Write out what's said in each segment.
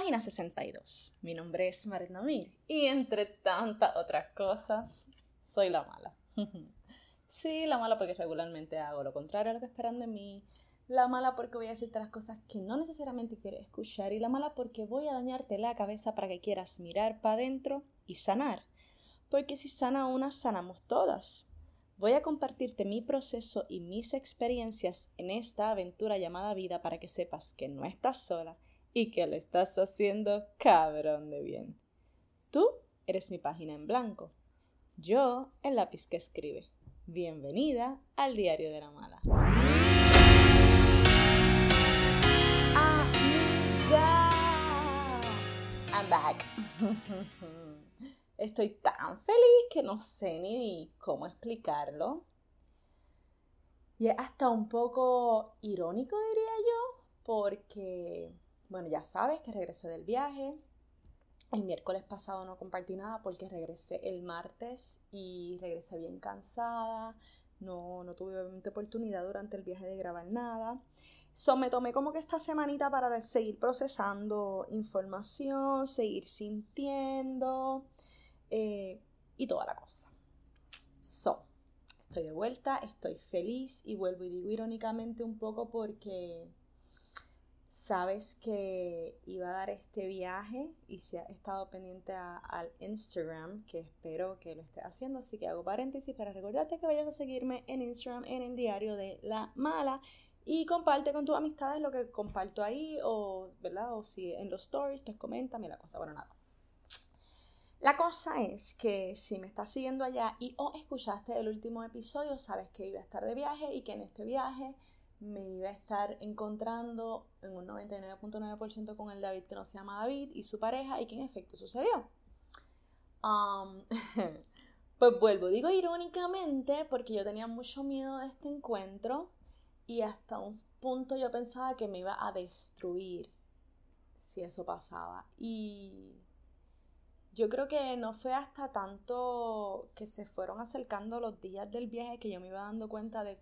Página 62. Mi nombre es Marina Mir y entre tantas otras cosas, soy la mala. sí, la mala porque regularmente hago lo contrario a lo que esperan de mí. La mala porque voy a decirte las cosas que no necesariamente quieres escuchar. Y la mala porque voy a dañarte la cabeza para que quieras mirar para adentro y sanar. Porque si sana una, sanamos todas. Voy a compartirte mi proceso y mis experiencias en esta aventura llamada vida para que sepas que no estás sola y que lo estás haciendo cabrón de bien. Tú eres mi página en blanco, yo el lápiz que escribe. Bienvenida al diario de la mala. Amiga, I'm back. Estoy tan feliz que no sé ni cómo explicarlo. Y es hasta un poco irónico, diría yo, porque bueno, ya sabes que regresé del viaje. El miércoles pasado no compartí nada porque regresé el martes y regresé bien cansada. No, no tuve obviamente oportunidad durante el viaje de grabar nada. So, me tomé como que esta semanita para seguir procesando información, seguir sintiendo eh, y toda la cosa. So, estoy de vuelta, estoy feliz y vuelvo y digo irónicamente un poco porque sabes que iba a dar este viaje y si has estado pendiente al Instagram, que espero que lo estés haciendo, así que hago paréntesis para recordarte que vayas a seguirme en Instagram en el diario de la mala y comparte con tus amistades lo que comparto ahí o. O si en los stories, pues coméntame la cosa, bueno, nada. La cosa es que si me estás siguiendo allá y o escuchaste el último episodio, sabes que iba a estar de viaje y que en este viaje me iba a estar encontrando en un 99.9% con el David que no se llama David y su pareja y que en efecto sucedió. Um, pues vuelvo, digo irónicamente porque yo tenía mucho miedo de este encuentro y hasta un punto yo pensaba que me iba a destruir si eso pasaba. Y yo creo que no fue hasta tanto que se fueron acercando los días del viaje que yo me iba dando cuenta de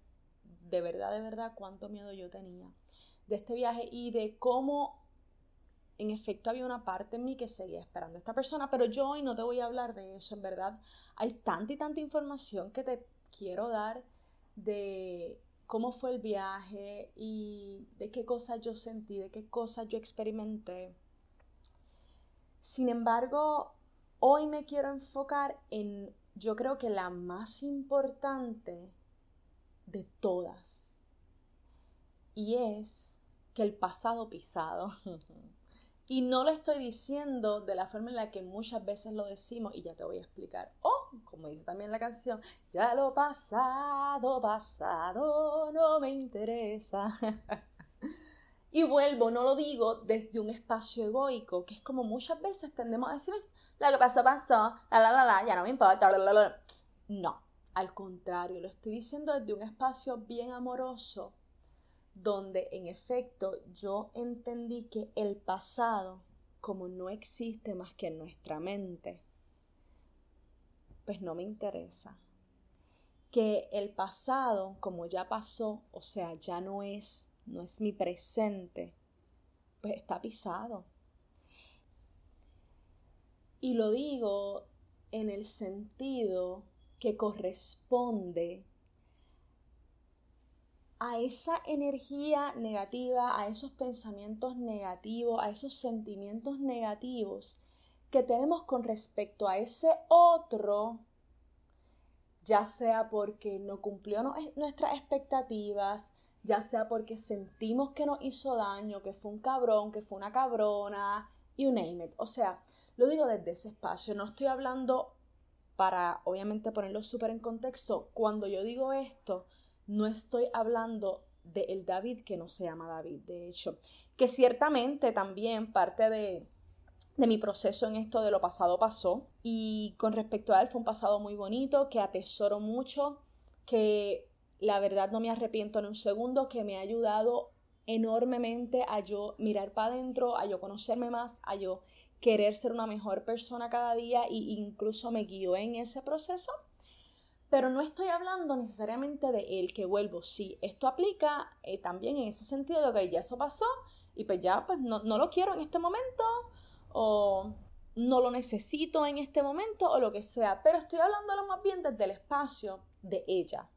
de verdad, de verdad, cuánto miedo yo tenía de este viaje y de cómo en efecto había una parte en mí que seguía esperando a esta persona, pero yo hoy no te voy a hablar de eso, en verdad hay tanta y tanta información que te quiero dar de cómo fue el viaje y de qué cosas yo sentí, de qué cosas yo experimenté. Sin embargo, hoy me quiero enfocar en, yo creo que la más importante de todas. Y es que el pasado pisado. y no lo estoy diciendo de la forma en la que muchas veces lo decimos y ya te voy a explicar. O, como dice también la canción, ya lo pasado, pasado, no me interesa. y vuelvo, no lo digo desde un espacio egoico, que es como muchas veces tendemos a decir, lo que pasó, pasó, la, la, la, la, ya no me importa, No, al contrario, lo estoy diciendo desde un espacio bien amoroso, donde en efecto yo entendí que el pasado, como no existe más que en nuestra mente, pues no me interesa. Que el pasado, como ya pasó, o sea, ya no es, no es mi presente, pues está pisado. Y lo digo en el sentido que corresponde a esa energía negativa, a esos pensamientos negativos, a esos sentimientos negativos que tenemos con respecto a ese otro, ya sea porque no cumplió nuestras expectativas, ya sea porque sentimos que nos hizo daño, que fue un cabrón, que fue una cabrona, you name it. O sea, lo digo desde ese espacio, no estoy hablando para obviamente ponerlo súper en contexto, cuando yo digo esto, no estoy hablando de el David que no se llama David, de hecho, que ciertamente también parte de, de mi proceso en esto de lo pasado pasó y con respecto a él fue un pasado muy bonito, que atesoro mucho, que la verdad no me arrepiento en un segundo, que me ha ayudado enormemente a yo mirar para adentro, a yo conocerme más, a yo querer ser una mejor persona cada día e incluso me guió en ese proceso. Pero no estoy hablando necesariamente de él que vuelvo. Sí, esto aplica eh, también en ese sentido de que ya eso pasó y pues ya pues no, no lo quiero en este momento o no lo necesito en este momento o lo que sea, pero estoy hablándolo más bien desde el espacio de ella.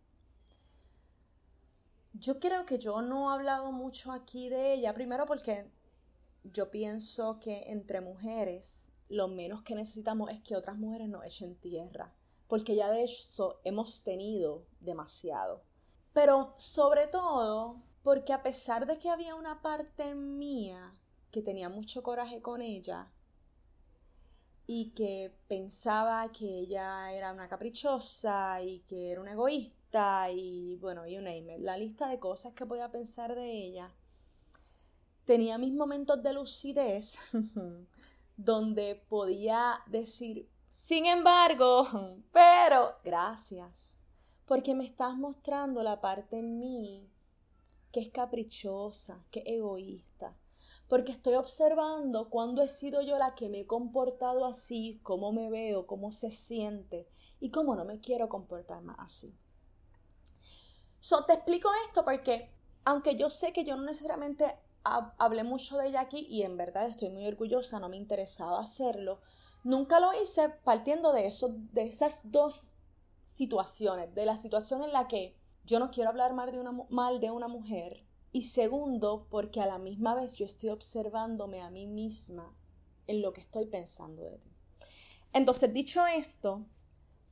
Yo creo que yo no he hablado mucho aquí de ella, primero porque yo pienso que entre mujeres lo menos que necesitamos es que otras mujeres nos echen tierra, porque ya de eso hemos tenido demasiado. Pero sobre todo porque a pesar de que había una parte mía que tenía mucho coraje con ella y que pensaba que ella era una caprichosa y que era una egoísta y bueno, you name it, la lista de cosas que podía pensar de ella, tenía mis momentos de lucidez donde podía decir, sin embargo, pero gracias, porque me estás mostrando la parte en mí que es caprichosa, que es egoísta, porque estoy observando cuándo he sido yo la que me he comportado así, cómo me veo, cómo se siente y cómo no me quiero comportar más así. So, te explico esto porque, aunque yo sé que yo no necesariamente hablé mucho de ella aquí y en verdad estoy muy orgullosa, no me interesaba hacerlo, nunca lo hice partiendo de, eso, de esas dos situaciones, de la situación en la que yo no quiero hablar mal de, una, mal de una mujer y segundo, porque a la misma vez yo estoy observándome a mí misma en lo que estoy pensando de ti. Entonces, dicho esto,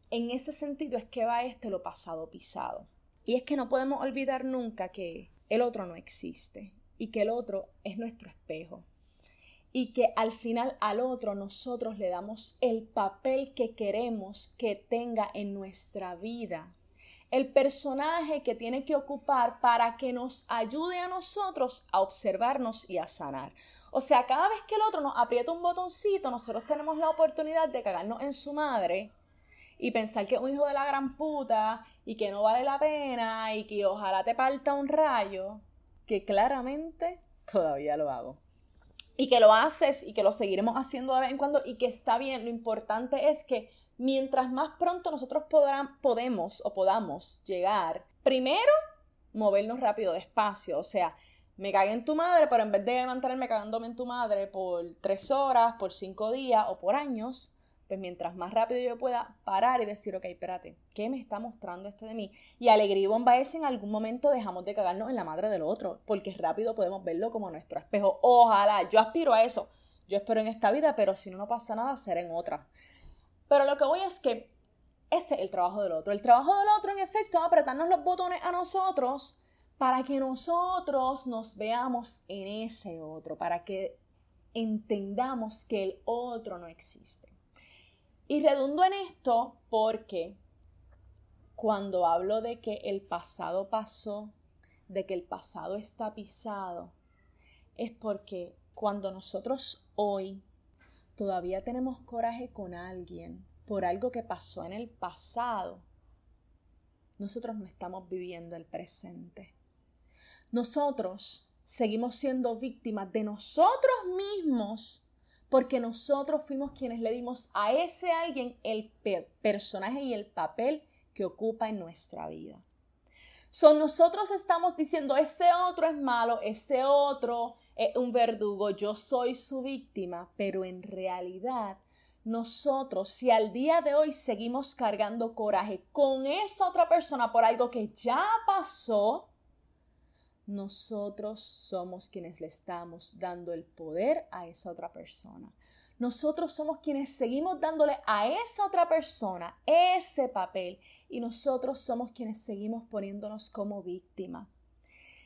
en ese sentido es que va este lo pasado pisado. Y es que no podemos olvidar nunca que el otro no existe y que el otro es nuestro espejo. Y que al final al otro nosotros le damos el papel que queremos que tenga en nuestra vida. El personaje que tiene que ocupar para que nos ayude a nosotros a observarnos y a sanar. O sea, cada vez que el otro nos aprieta un botoncito, nosotros tenemos la oportunidad de cagarnos en su madre y pensar que es un hijo de la gran puta y que no vale la pena y que ojalá te parta un rayo que claramente todavía lo hago. Y que lo haces y que lo seguiremos haciendo de vez en cuando y que está bien. Lo importante es que mientras más pronto nosotros podemos o podamos llegar, primero, movernos rápido, despacio. O sea, me cagué en tu madre, pero en vez de mantenerme cagándome en tu madre por tres horas, por cinco días o por años, pues mientras más rápido yo pueda parar y decir, ok, espérate, ¿qué me está mostrando este de mí? Y alegría y bomba es en algún momento dejamos de cagarnos en la madre del otro, porque rápido podemos verlo como nuestro espejo. Ojalá, yo aspiro a eso. Yo espero en esta vida, pero si no, no pasa nada, será en otra. Pero lo que voy es que ese es el trabajo del otro. El trabajo del otro, en efecto, es apretarnos los botones a nosotros para que nosotros nos veamos en ese otro, para que entendamos que el otro no existe. Y redundo en esto porque cuando hablo de que el pasado pasó, de que el pasado está pisado, es porque cuando nosotros hoy todavía tenemos coraje con alguien por algo que pasó en el pasado, nosotros no estamos viviendo el presente. Nosotros seguimos siendo víctimas de nosotros mismos porque nosotros fuimos quienes le dimos a ese alguien el personaje y el papel que ocupa en nuestra vida. Son nosotros estamos diciendo, ese otro es malo, ese otro es un verdugo, yo soy su víctima, pero en realidad nosotros, si al día de hoy seguimos cargando coraje con esa otra persona por algo que ya pasó, nosotros somos quienes le estamos dando el poder a esa otra persona. Nosotros somos quienes seguimos dándole a esa otra persona ese papel y nosotros somos quienes seguimos poniéndonos como víctima.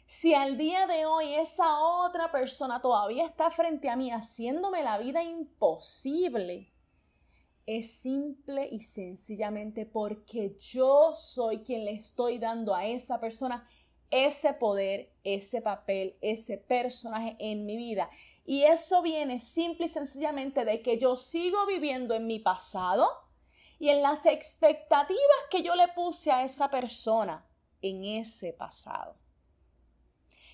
Si al día de hoy esa otra persona todavía está frente a mí haciéndome la vida imposible, es simple y sencillamente porque yo soy quien le estoy dando a esa persona ese poder, ese papel, ese personaje en mi vida. Y eso viene simple y sencillamente de que yo sigo viviendo en mi pasado y en las expectativas que yo le puse a esa persona en ese pasado.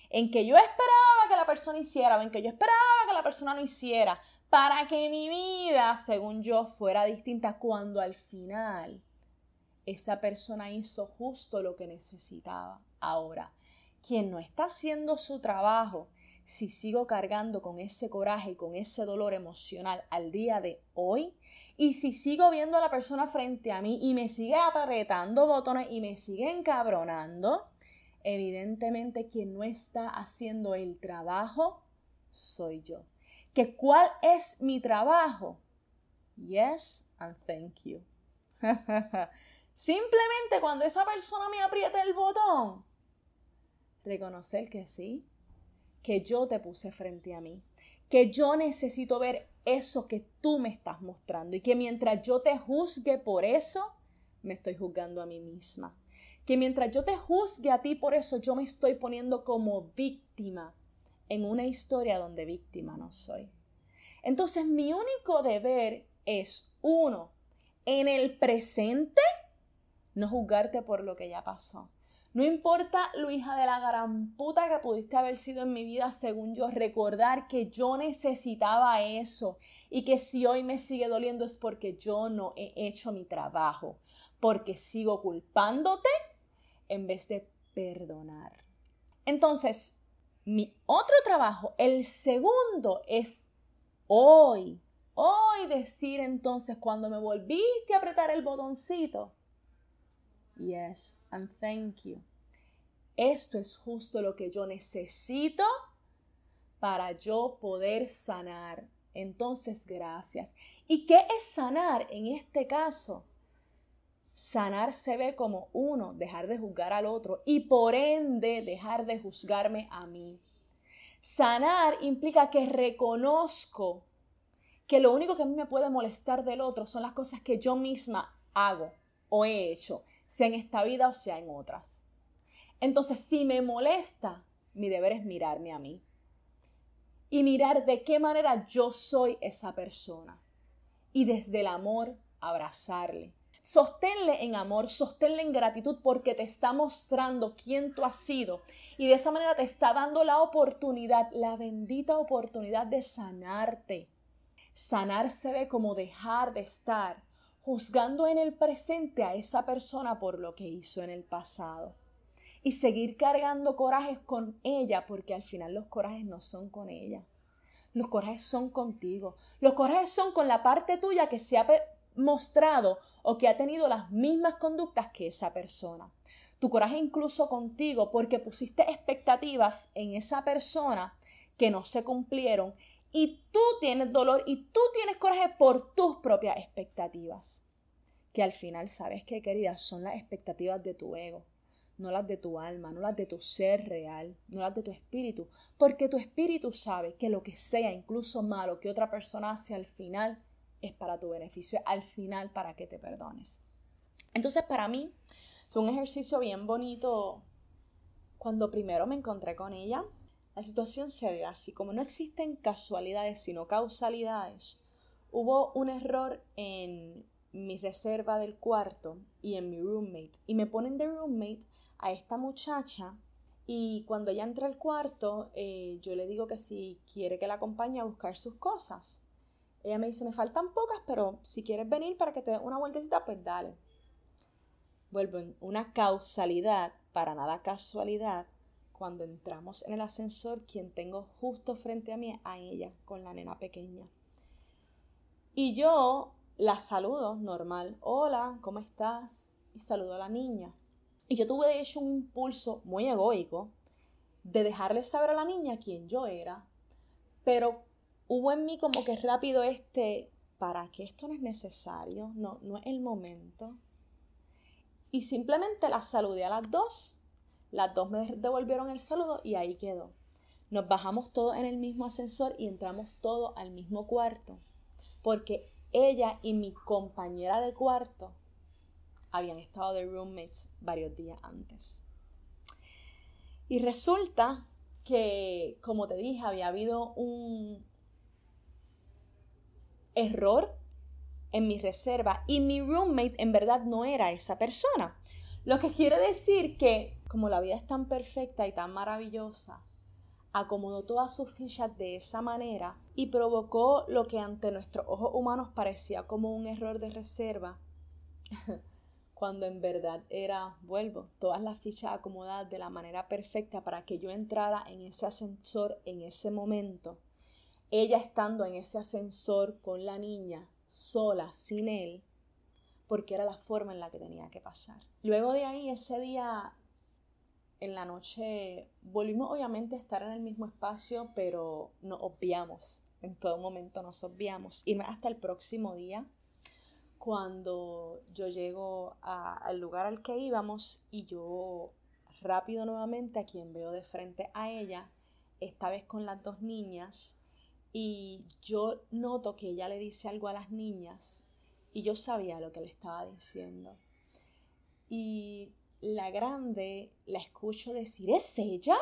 En que yo esperaba que la persona hiciera o en que yo esperaba que la persona no hiciera para que mi vida, según yo, fuera distinta cuando al final esa persona hizo justo lo que necesitaba. Ahora, quien no está haciendo su trabajo, si sigo cargando con ese coraje y con ese dolor emocional al día de hoy y si sigo viendo a la persona frente a mí y me sigue apretando botones y me sigue encabronando, evidentemente quien no está haciendo el trabajo soy yo. ¿Que cuál es mi trabajo? Yes and thank you. Simplemente cuando esa persona me aprieta el botón, reconocer que sí, que yo te puse frente a mí, que yo necesito ver eso que tú me estás mostrando y que mientras yo te juzgue por eso, me estoy juzgando a mí misma. Que mientras yo te juzgue a ti por eso, yo me estoy poniendo como víctima en una historia donde víctima no soy. Entonces mi único deber es, uno, en el presente, no juzgarte por lo que ya pasó. No importa lo hija de la gran puta que pudiste haber sido en mi vida, según yo, recordar que yo necesitaba eso y que si hoy me sigue doliendo es porque yo no he hecho mi trabajo, porque sigo culpándote en vez de perdonar. Entonces, mi otro trabajo, el segundo, es hoy, hoy decir entonces cuando me volviste a apretar el botoncito, Yes, and thank you. Esto es justo lo que yo necesito para yo poder sanar. Entonces, gracias. ¿Y qué es sanar en este caso? Sanar se ve como uno, dejar de juzgar al otro y por ende dejar de juzgarme a mí. Sanar implica que reconozco que lo único que a mí me puede molestar del otro son las cosas que yo misma hago o he hecho sea en esta vida o sea en otras. Entonces, si me molesta, mi deber es mirarme a mí y mirar de qué manera yo soy esa persona y desde el amor abrazarle. Sosténle en amor, sosténle en gratitud porque te está mostrando quién tú has sido y de esa manera te está dando la oportunidad, la bendita oportunidad de sanarte. Sanar se ve como dejar de estar juzgando en el presente a esa persona por lo que hizo en el pasado. Y seguir cargando corajes con ella, porque al final los corajes no son con ella. Los corajes son contigo. Los corajes son con la parte tuya que se ha mostrado o que ha tenido las mismas conductas que esa persona. Tu coraje incluso contigo porque pusiste expectativas en esa persona que no se cumplieron y tú tienes dolor y tú tienes coraje por tus propias expectativas. Que al final, ¿sabes qué, querida? Son las expectativas de tu ego, no las de tu alma, no las de tu ser real, no las de tu espíritu. Porque tu espíritu sabe que lo que sea, incluso malo, que otra persona hace al final, es para tu beneficio, al final para que te perdones. Entonces, para mí, fue un ejercicio bien bonito cuando primero me encontré con ella la situación se ve así, como no existen casualidades sino causalidades, hubo un error en mi reserva del cuarto y en mi roommate y me ponen de roommate a esta muchacha y cuando ella entra al cuarto eh, yo le digo que si quiere que la acompañe a buscar sus cosas. Ella me dice, me faltan pocas, pero si quieres venir para que te dé una vueltecita, pues dale. Vuelvo una causalidad, para nada casualidad, cuando entramos en el ascensor, quien tengo justo frente a mí a ella, con la nena pequeña. Y yo la saludo normal, hola, ¿cómo estás? Y saludo a la niña. Y yo tuve de hecho un impulso muy egoico de dejarle saber a la niña quién yo era, pero hubo en mí como que rápido este, ¿para qué esto no es necesario? No, no es el momento. Y simplemente la saludé a las dos las dos me devolvieron el saludo y ahí quedó. Nos bajamos todos en el mismo ascensor y entramos todos al mismo cuarto. Porque ella y mi compañera de cuarto habían estado de roommates varios días antes. Y resulta que, como te dije, había habido un error en mi reserva y mi roommate en verdad no era esa persona. Lo que quiere decir que como la vida es tan perfecta y tan maravillosa, acomodó todas sus fichas de esa manera y provocó lo que ante nuestros ojos humanos parecía como un error de reserva. cuando en verdad era, vuelvo, todas las fichas acomodadas de la manera perfecta para que yo entrara en ese ascensor en ese momento. Ella estando en ese ascensor con la niña, sola, sin él, porque era la forma en la que tenía que pasar. Luego de ahí, ese día, en la noche, volvimos obviamente a estar en el mismo espacio, pero nos obviamos. En todo momento nos obviamos. Y hasta el próximo día cuando yo llego al lugar al que íbamos y yo rápido nuevamente a quien veo de frente a ella, esta vez con las dos niñas, y yo noto que ella le dice algo a las niñas y yo sabía lo que le estaba diciendo. Y la grande la escucho decir, ¿es ella?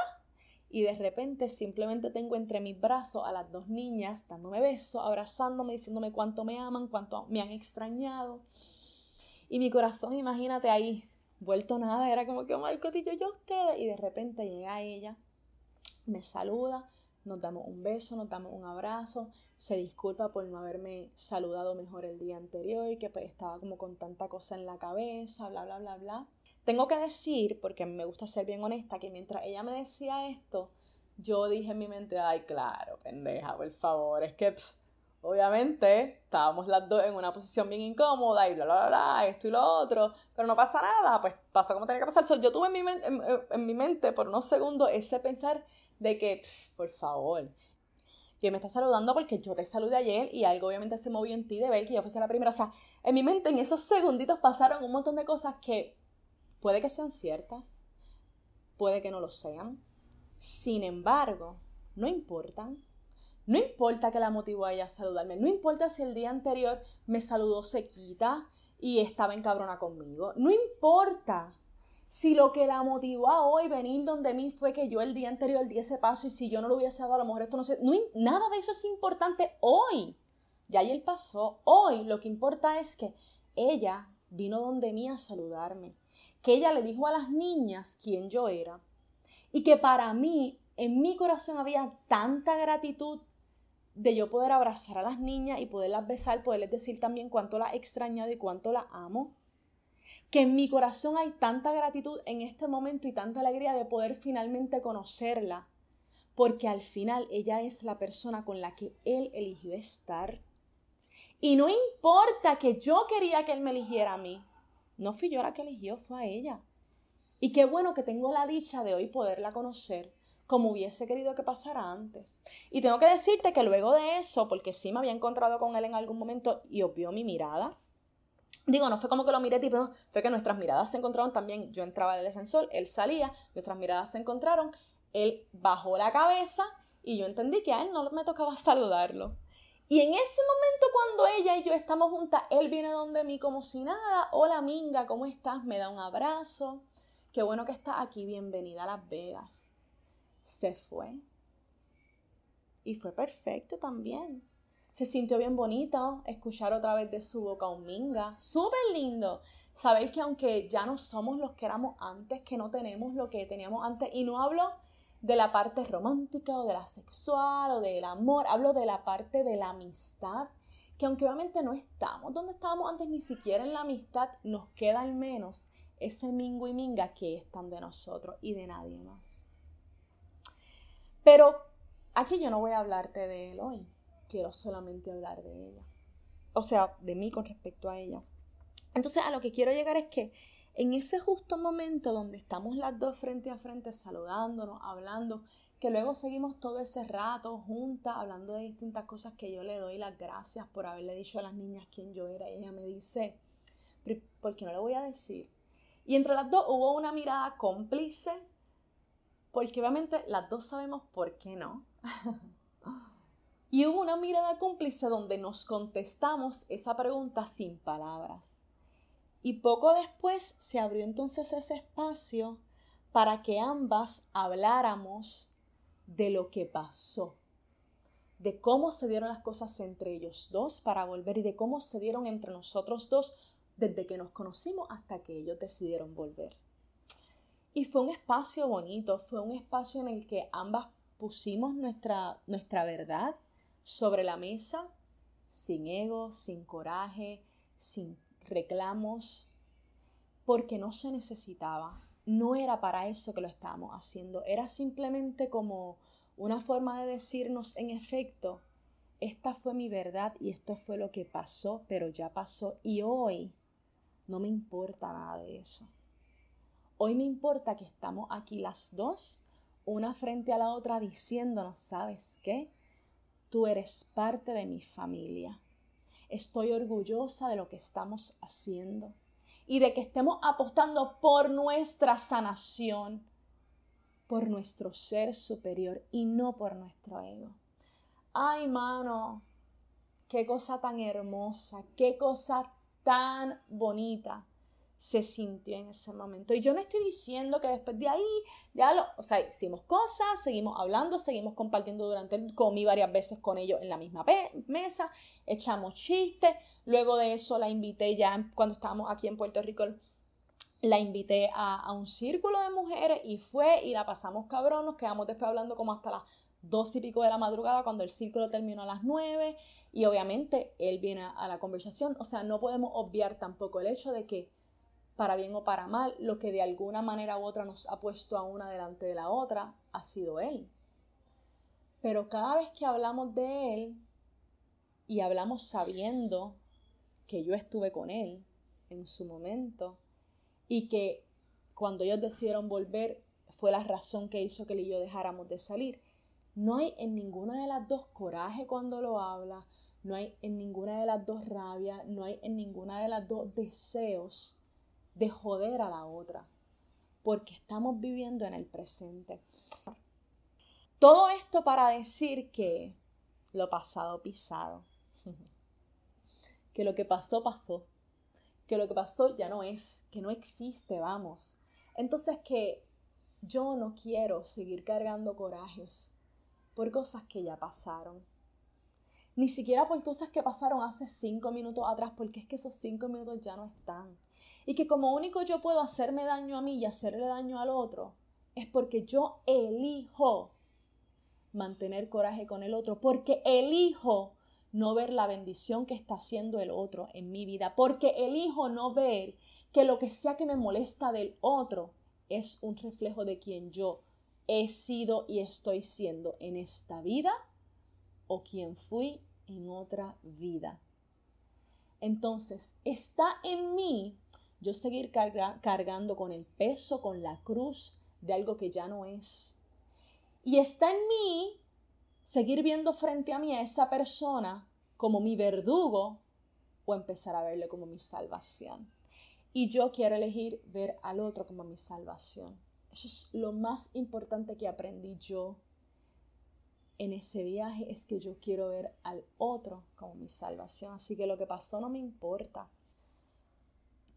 y de repente simplemente tengo entre mis brazos a las dos niñas dándome besos, abrazándome, diciéndome cuánto me aman, cuánto me han extrañado. Y mi corazón, imagínate ahí, vuelto nada, era como que, oh my cotillo, yo ustedes. Y de repente llega ella, me saluda, nos damos un beso, nos damos un abrazo, se disculpa por no haberme saludado mejor el día anterior, y que pues, estaba como con tanta cosa en la cabeza, bla, bla, bla, bla. Tengo que decir, porque me gusta ser bien honesta, que mientras ella me decía esto, yo dije en mi mente, ay, claro, pendeja, por favor, es que obviamente estábamos las dos en una posición bien incómoda y bla, bla, bla, esto y lo otro, pero no pasa nada, pues pasa como tenía que pasar. yo tuve en mi, en, mi mente por unos segundos ese pensar de que, por favor, que me está saludando porque yo te saludé ayer y algo obviamente se movió en ti de ver que yo fuese la primera. O sea, en mi mente en esos segunditos pasaron un montón de cosas que Puede que sean ciertas, puede que no lo sean. Sin embargo, no importan. No importa que la motivó a ella a saludarme. No importa si el día anterior me saludó sequita y estaba encabrona conmigo. No importa si lo que la motivó a hoy venir donde mí fue que yo el día anterior di ese paso y si yo no lo hubiese dado, a lo mejor esto no sé. No, nada de eso es importante hoy. Ya ayer pasó. Hoy lo que importa es que ella vino donde mí a saludarme que ella le dijo a las niñas quién yo era y que para mí, en mi corazón había tanta gratitud de yo poder abrazar a las niñas y poderlas besar, poderles decir también cuánto las he extrañado y cuánto las amo. Que en mi corazón hay tanta gratitud en este momento y tanta alegría de poder finalmente conocerla, porque al final ella es la persona con la que él eligió estar. Y no importa que yo quería que él me eligiera a mí, no fui yo la que eligió, fue a ella. Y qué bueno que tengo la dicha de hoy poderla conocer como hubiese querido que pasara antes. Y tengo que decirte que luego de eso, porque sí me había encontrado con él en algún momento y obvió mi mirada, digo, no fue como que lo miré tipo, fue que nuestras miradas se encontraron también, yo entraba al ascensor, él salía, nuestras miradas se encontraron, él bajó la cabeza y yo entendí que a él no me tocaba saludarlo. Y en ese momento cuando ella y yo estamos juntas, él viene donde mí como si nada. Hola Minga, ¿cómo estás? Me da un abrazo. Qué bueno que estás aquí. Bienvenida a Las Vegas. Se fue. Y fue perfecto también. Se sintió bien bonito escuchar otra vez de su boca un Minga. Súper lindo. Saber que aunque ya no somos los que éramos antes, que no tenemos lo que teníamos antes. Y no hablo de la parte romántica o de la sexual o del amor, hablo de la parte de la amistad, que aunque obviamente no estamos donde estábamos antes, ni siquiera en la amistad, nos queda al menos ese mingo y minga que están de nosotros y de nadie más. Pero aquí yo no voy a hablarte de él hoy, quiero solamente hablar de ella. O sea, de mí con respecto a ella. Entonces a lo que quiero llegar es que en ese justo momento donde estamos las dos frente a frente saludándonos, hablando, que luego seguimos todo ese rato juntas hablando de distintas cosas que yo le doy las gracias por haberle dicho a las niñas quién yo era y ella me dice, ¿por qué no le voy a decir? Y entre las dos hubo una mirada cómplice, porque obviamente las dos sabemos por qué no. y hubo una mirada cómplice donde nos contestamos esa pregunta sin palabras. Y poco después se abrió entonces ese espacio para que ambas habláramos de lo que pasó, de cómo se dieron las cosas entre ellos dos para volver y de cómo se dieron entre nosotros dos desde que nos conocimos hasta que ellos decidieron volver. Y fue un espacio bonito, fue un espacio en el que ambas pusimos nuestra, nuestra verdad sobre la mesa, sin ego, sin coraje, sin reclamos porque no se necesitaba. No era para eso que lo estábamos haciendo. Era simplemente como una forma de decirnos, en efecto, esta fue mi verdad y esto fue lo que pasó, pero ya pasó. Y hoy no me importa nada de eso. Hoy me importa que estamos aquí las dos, una frente a la otra, diciéndonos, ¿sabes qué? Tú eres parte de mi familia. Estoy orgullosa de lo que estamos haciendo y de que estemos apostando por nuestra sanación, por nuestro ser superior y no por nuestro ego. Ay, mano, qué cosa tan hermosa, qué cosa tan bonita se sintió en ese momento. Y yo no estoy diciendo que después de ahí, ya lo, o sea, hicimos cosas, seguimos hablando, seguimos compartiendo durante el, comí varias veces con ellos en la misma mesa, echamos chistes, luego de eso la invité ya cuando estábamos aquí en Puerto Rico, la invité a, a un círculo de mujeres y fue y la pasamos cabrón, nos quedamos después hablando como hasta las dos y pico de la madrugada cuando el círculo terminó a las nueve. Y obviamente él viene a la conversación, o sea, no podemos obviar tampoco el hecho de que para bien o para mal, lo que de alguna manera u otra nos ha puesto a una delante de la otra ha sido Él. Pero cada vez que hablamos de Él y hablamos sabiendo que yo estuve con Él en su momento y que cuando ellos decidieron volver fue la razón que hizo que él y yo dejáramos de salir. No hay en ninguna de las dos coraje cuando lo habla, no hay en ninguna de las dos rabia, no hay en ninguna de las dos deseos de joder a la otra, porque estamos viviendo en el presente. Todo esto para decir que lo pasado pisado, que lo que pasó pasó, que lo que pasó ya no es, que no existe, vamos. Entonces que yo no quiero seguir cargando corajes por cosas que ya pasaron. Ni siquiera por cosas que pasaron hace cinco minutos atrás, porque es que esos cinco minutos ya no están. Y que como único yo puedo hacerme daño a mí y hacerle daño al otro, es porque yo elijo mantener coraje con el otro, porque elijo no ver la bendición que está haciendo el otro en mi vida, porque elijo no ver que lo que sea que me molesta del otro es un reflejo de quien yo he sido y estoy siendo en esta vida o quien fui en otra vida. Entonces, está en mí yo seguir cargando con el peso, con la cruz de algo que ya no es. Y está en mí seguir viendo frente a mí a esa persona como mi verdugo o empezar a verle como mi salvación. Y yo quiero elegir ver al otro como mi salvación. Eso es lo más importante que aprendí yo en ese viaje, es que yo quiero ver al otro como mi salvación. Así que lo que pasó no me importa.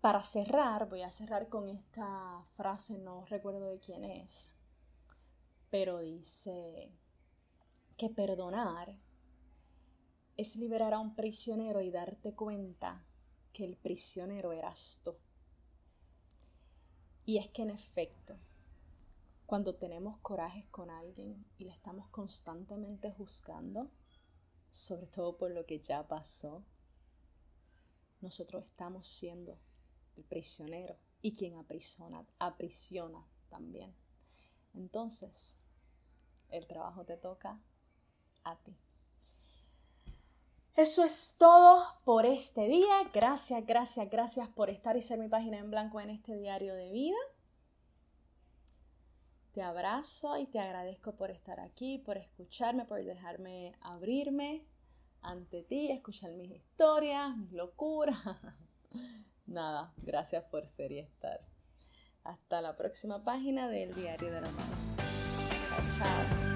Para cerrar, voy a cerrar con esta frase, no recuerdo de quién es, pero dice que perdonar es liberar a un prisionero y darte cuenta que el prisionero eras tú. Y es que en efecto, cuando tenemos corajes con alguien y le estamos constantemente juzgando, sobre todo por lo que ya pasó, nosotros estamos siendo el prisionero y quien aprisiona, aprisiona también. Entonces, el trabajo te toca a ti. Eso es todo por este día. Gracias, gracias, gracias por estar y ser mi página en blanco en este diario de vida. Te abrazo y te agradezco por estar aquí, por escucharme, por dejarme abrirme ante ti, escuchar mis historias, mis locuras. Nada, gracias por ser y estar. Hasta la próxima página del Diario de la Mano. Chao, chao.